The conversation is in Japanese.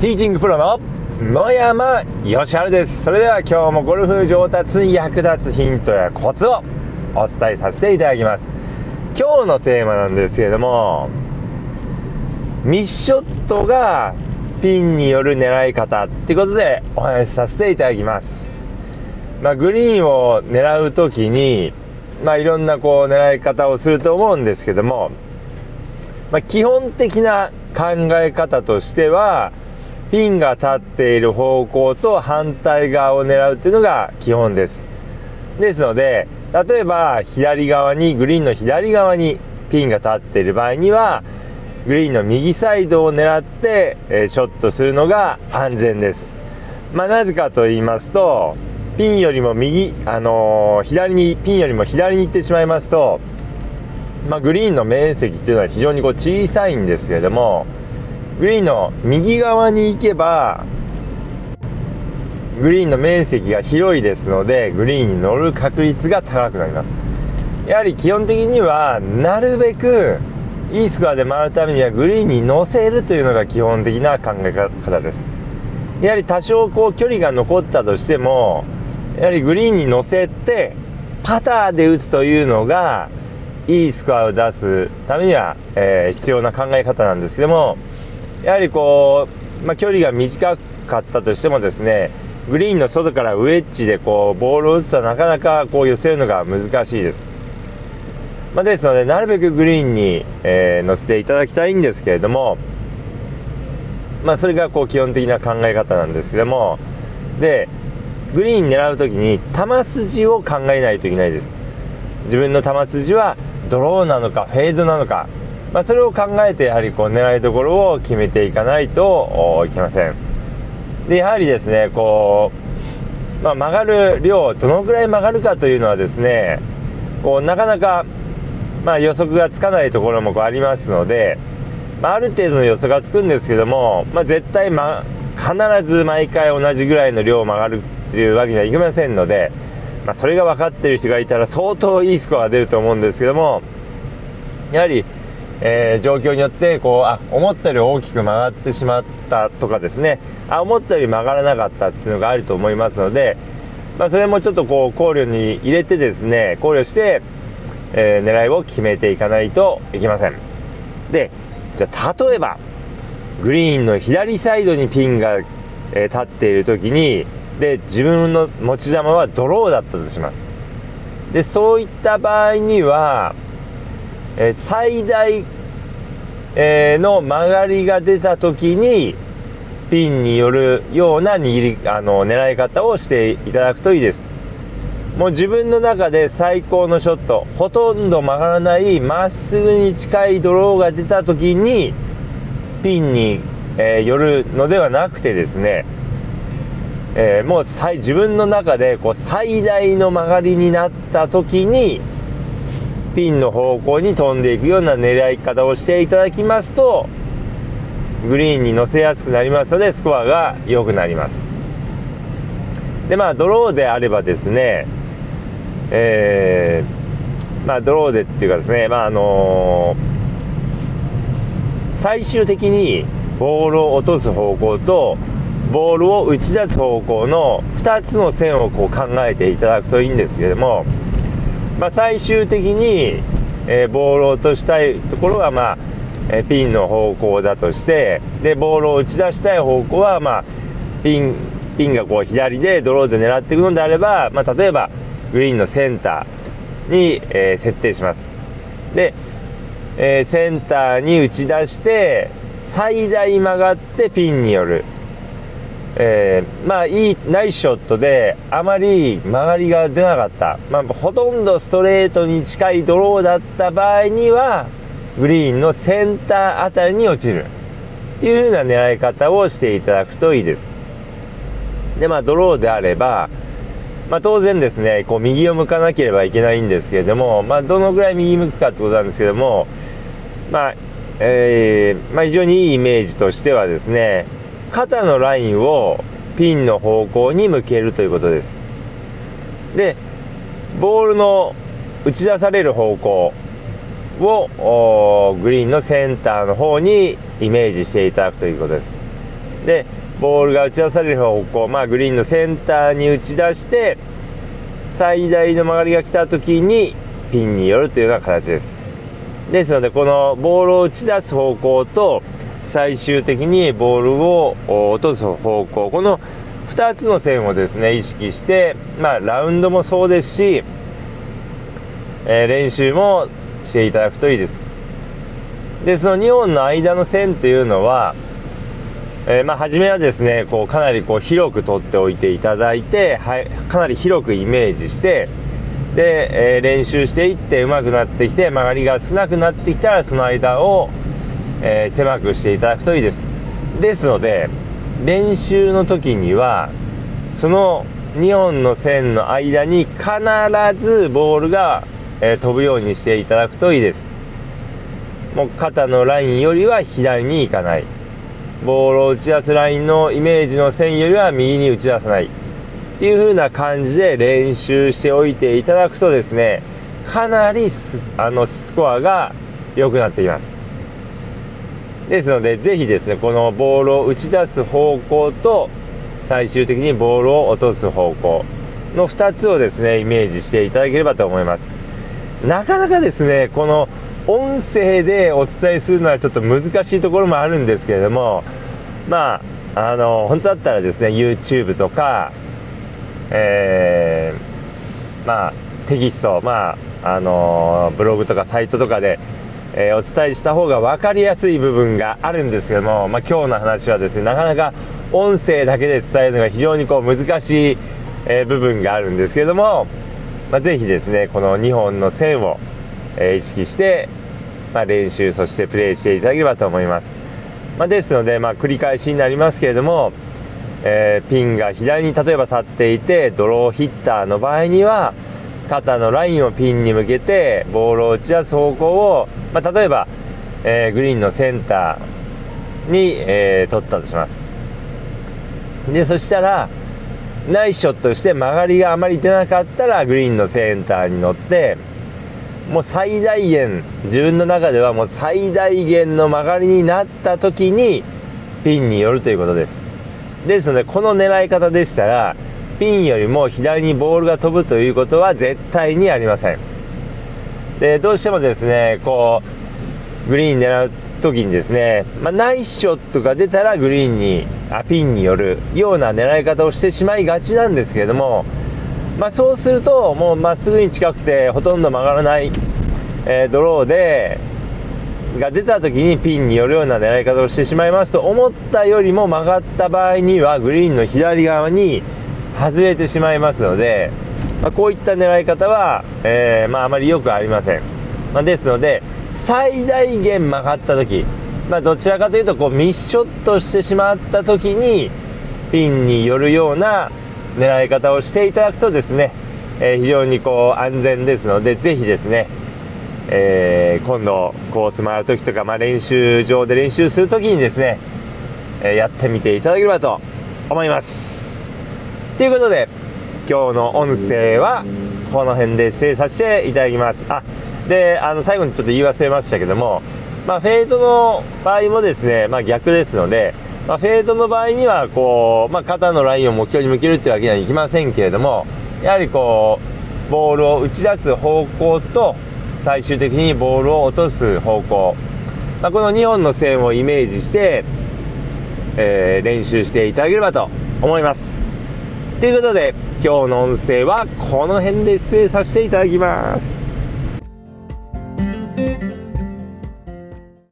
ティーチングプロの野山義晴です。それでは今日もゴルフ上達に役立つヒントやコツをお伝えさせていただきます。今日のテーマなんですけれどもミッショットがピンによる狙い方ってことでお話しさせていただきます。まあ、グリーンを狙う時にまあいろんなこう狙い方をすると思うんですけどもまあ、基本的な考え方としてはピンが立っている方向と反対側を狙うっていうのが基本です。ですので例えば左側にグリーンの左側にピンが立っている場合にはグリーンの右サイドを狙って、えショットするのが安全です。まあ、なぜかと言いますとピンよりも右、あのー、左にピンよりも左に行ってしまいますとまあ、グリーンの面積っていうのは非常にこう小さいんですけれどもグリーンの右側に行けばグリーンの面積が広いですのでグリーンに乗る確率が高くなります。やはり基本的にはなるべくいいスコアで回るためにはグリーンに乗せるというのが基本的な考え方です。やはり多少こう距離が残ったとしてもやはりグリーンに乗せてパターで打つというのがいいスコアを出すためには、えー、必要な考え方なんですけどもやはりこう、まあ、距離が短かったとしてもですねグリーンの外からウェッジでこうボールを打つとなかなかこう寄せるのが難しいです。まあ、ですのでなるべくグリーンに、えー、乗せていただきたいんですけれども、まあ、それがこう基本的な考え方なんですけどもでグリーン狙う時に球筋を考えないといけないです自分の球筋はドローなのかフェードなのか、まあ、それを考えてやはりこう狙いどころを決めていかないといけません。でやはりですねこう、まあ、曲がる量どのぐらい曲がるかというのはですねこうなかなか、まあ、予測がつかないところもこうありますので、まあ、る程度の予測がつくんですけども、ま、絶対、ま、必ず毎回同じぐらいの量を曲がるというわけにはいきませんのでま、それが分かってる人がいたら相当いいスコアが出ると思うんですけどもやはり、えー、状況によってこうあ思ったより大きく曲がってしまったとかですね。あ思ったより曲がらなかったっていうのがあると思いますので、まあ、それもちょっとこう考慮に入れてですね考慮して、えー、狙いを決めていかないといけません。でじゃあ例えばグリーンの左サイドにピンが、えー、立っている時にで自分の持ち球はドローだったとします。でそういった場合には、え最大、え、の曲がりが出た時にピンによるような握りあの狙い方をしていただくといいです。もう自分の中で最高のショット。ほとんど曲がらないまっすぐに近いドローが出た時にピンに、えー、寄るのではなくてですね。えー、もう自分の中でこう最大の曲がりになった時にピンの方向に飛んでいくような狙い方をしていただきますとグリーンに乗せやすくなりますのでスコアが良くなります。でまあドローであればですねえー、まあドローでっていうかですねまああのー、最終的にボールを落とす方向とボールを打ち出す方向の2つの線をこう考えていただくといいんですけども、まあ、最終的に、えー、ボールを落としたいところは、まあえー、ピンの方向だとしてでボールを打ち出したい方向は、まあ、ピンピンがこう左でドローで狙っていくのであれば、まあ、例えばグリーンのセンターに、えー、設定します。で、えセンターに打ち出して最大曲がってピンによるえー、まあいいナイスショットであまり曲がりが出なかった、まあ、ほとんどストレートに近いドローだった場合にはグリーンのセンターあたりに落ちる。っていう風な狙い方をしていただくといいです。でまあドローであればまあ、当然ですねこう右を向かなければいけないんですけれども、まあ、どのぐらい右向くかってことなんですけども、まあえーまあ、非常にいいイメージとしてはですね肩のラインをピンの方向に向けるということです。でボールの打ち出される方向をグリーンのセンターの方にイメージしていただくということです。でボールが打ち出される方向、まあ、グリーンのセンターに打ち出して最大の曲がりが来た時にピンによるというような形です。ですのでこのボールを打ち出す方向と最終的にボールを落とす方向この2つの線をですね意識して、まあ、ラウンドもそうですし、えー、練習もしていただくといいです。でその2本の間の線というのは、えー、まあ、初めはですねこうかなりこう広く取っておいていただいて、はい、かなり広くイメージしてで、えー、練習していって上手くなってきて曲がりが少なくなってきたらその間を、えー、狭くしていただくといいです。ですので練習の時にはその2本の線の間に必ずボールが、えー、飛ぶようにしていただくといいです。もう肩のラインよりは左に行かない。ボールを打ち出すラインのイメージの線よりは右に打ち出さない。っていう風な感じで練習しておいていただくとですねかなりあのスコアが良くなってきます。ですのでぜひですねこのボールを打ち出す方向と最終的にボールを落とす方向の2つをですねイメージしていただければと思います。なかなかですねこの音声でお伝えするのはちょっと難しいところもあるんですけれどもまああの本当だったらですね YouTube とかえー、まあテキストまああのブログとかサイトとかで、えー、お伝えした方が分かりやすい部分があるんですけども、まあ、今日の話はですねなかなか音声だけで伝えるのが非常にこう難しい、えー、部分があるんですけども、まあ、ぜひですねこの2本の線を、えー、意識して、まあ、練習そしてプレーしていただければと思います、ま、ですので、ま、繰り返しになりますけれどもえ、ピンが左に例えば立っていてドローヒッターの場合には肩のラインをピンに向けてボールを打ち出す方向を、まあ、例えば、えー、グリーンのセンターに、えー、取ったとします。でそしたらナイスショットして曲がりがあまり出なかったらグリーンのセンターに乗ってもう最大限自分の中ではもう最大限の曲がりになった時にピンによるということです。ですのでこの狙い方でしたらピンよりも左にボールが飛ぶということは絶対にありません。でどうしてもですねこうグリーン狙う時にですね、まあ、ナイスショットが出たらグリーンにあピンによるような狙い方をしてしまいがちなんですけれども、まあ、そうするともうまっすぐに近くてほとんど曲がらない、えー、ドローでが出た時にピンによるような狙い方をしてしまいますと思ったよりも曲がった場合にはグリーンの左側に外れてしまいますので、まあ、こういった狙い方は、えー、まあ、あまりよくありません、まあ、ですので最大限曲がった時、まあ、どちらかというとこうミッショットしてしまった時にピンによるような狙い方をしていただくとですね、えー、非常にこう安全ですのでぜひですねえー、今度コース回る時とか、まあ、練習場で練習する時にですね、えー、やってみていただければと思います。ということで今日の音声はこの辺で失礼させていただきます。あであの最後にちょっと言い忘れましたけども、まあ、フェードの場合もですね、まあ、逆ですので、まあ、フェードの場合にはこう、まあ、肩のラインを目標に向けるっていうわけにはいきませんけれどもやはりこうボールを打ち出す方向と最終的にボールを落とす方向、まあ、この2本の線をイメージして、えー、練習していただければと思います。ということで今日の音声はこの辺で失礼させていただきます。